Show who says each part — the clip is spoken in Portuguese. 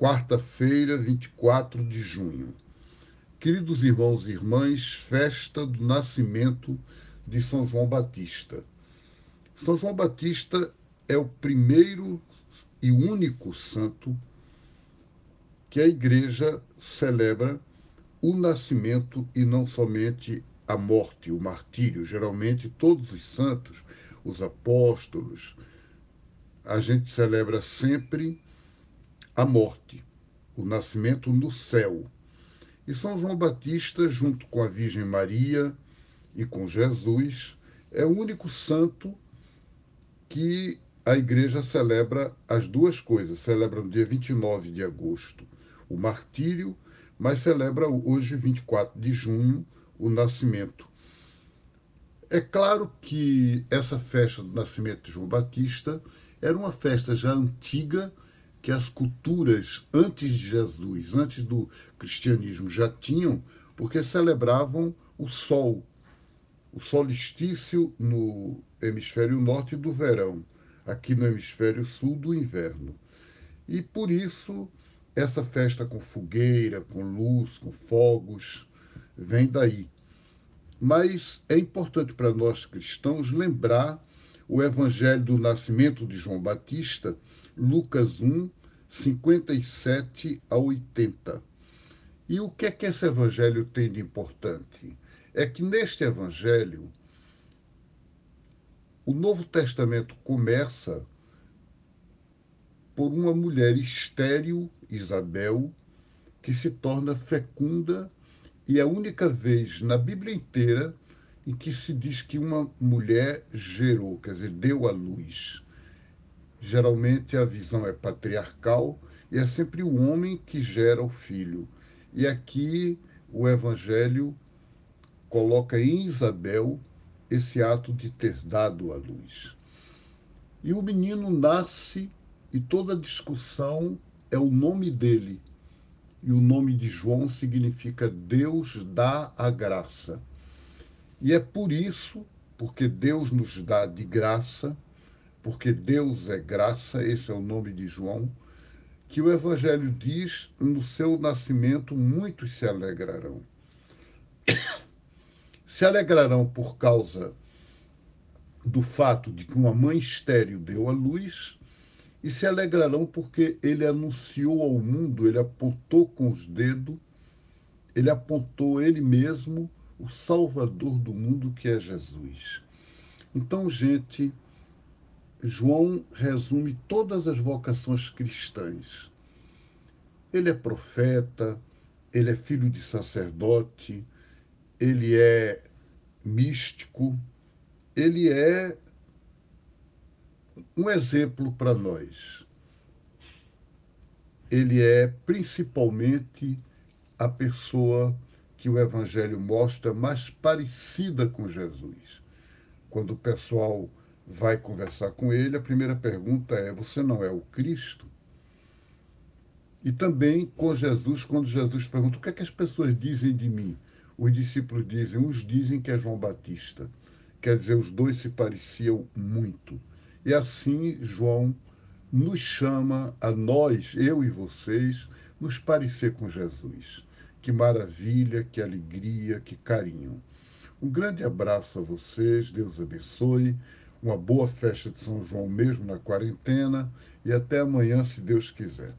Speaker 1: quarta-feira, 24 de junho. Queridos irmãos e irmãs, festa do nascimento de São João Batista. São João Batista é o primeiro e único santo que a igreja celebra o nascimento e não somente a morte, o martírio. Geralmente, todos os santos, os apóstolos, a gente celebra sempre a morte, o nascimento no céu. E São João Batista, junto com a Virgem Maria e com Jesus, é o único santo que a igreja celebra as duas coisas. Celebra no dia 29 de agosto o martírio, mas celebra hoje, 24 de junho, o nascimento. É claro que essa festa do nascimento de João Batista era uma festa já antiga que as culturas antes de Jesus, antes do cristianismo, já tinham, porque celebravam o sol, o solstício no hemisfério norte do verão, aqui no hemisfério sul do inverno. E por isso essa festa com fogueira, com luz, com fogos, vem daí. Mas é importante para nós cristãos lembrar o evangelho do nascimento de João Batista Lucas 1, 57 a 80. E o que é que esse evangelho tem de importante? É que neste evangelho, o Novo Testamento começa por uma mulher estéril, Isabel, que se torna fecunda e é a única vez na Bíblia inteira em que se diz que uma mulher gerou, quer dizer, deu à luz. Geralmente a visão é patriarcal e é sempre o homem que gera o filho. E aqui o Evangelho coloca em Isabel esse ato de ter dado a luz. E o menino nasce e toda discussão é o nome dele. E o nome de João significa Deus dá a graça. E é por isso, porque Deus nos dá de graça, porque Deus é graça, esse é o nome de João, que o Evangelho diz: no seu nascimento muitos se alegrarão. Se alegrarão por causa do fato de que uma mãe estéril deu à luz, e se alegrarão porque ele anunciou ao mundo, ele apontou com os dedos, ele apontou ele mesmo o Salvador do mundo que é Jesus. Então, gente, João resume todas as vocações cristãs. Ele é profeta, ele é filho de sacerdote, ele é místico, ele é um exemplo para nós. Ele é principalmente a pessoa que o Evangelho mostra mais parecida com Jesus. Quando o pessoal vai conversar com ele, a primeira pergunta é: Você não é o Cristo? E também com Jesus, quando Jesus pergunta: O que é que as pessoas dizem de mim? Os discípulos dizem: Uns dizem que é João Batista. Quer dizer, os dois se pareciam muito. E assim João nos chama a nós, eu e vocês, nos parecer com Jesus. Que maravilha, que alegria, que carinho. Um grande abraço a vocês, Deus abençoe uma boa festa de São João mesmo na quarentena e até amanhã, se Deus quiser.